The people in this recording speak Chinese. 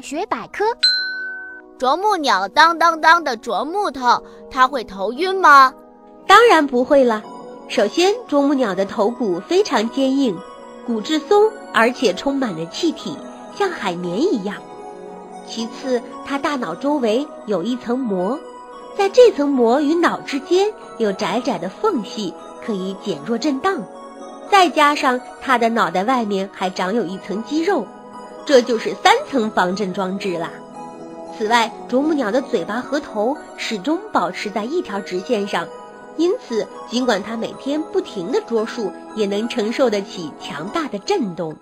学百科。啄木鸟当当当的啄木头，它会头晕吗？当然不会了。首先，啄木鸟的头骨非常坚硬，骨质松，而且充满了气体，像海绵一样。其次，它大脑周围有一层膜，在这层膜与脑之间有窄窄的缝隙，可以减弱震荡。再加上它的脑袋外面还长有一层肌肉，这就是三层防震装置啦。此外，啄木鸟的嘴巴和头始终保持在一条直线上，因此尽管它每天不停地啄树，也能承受得起强大的震动。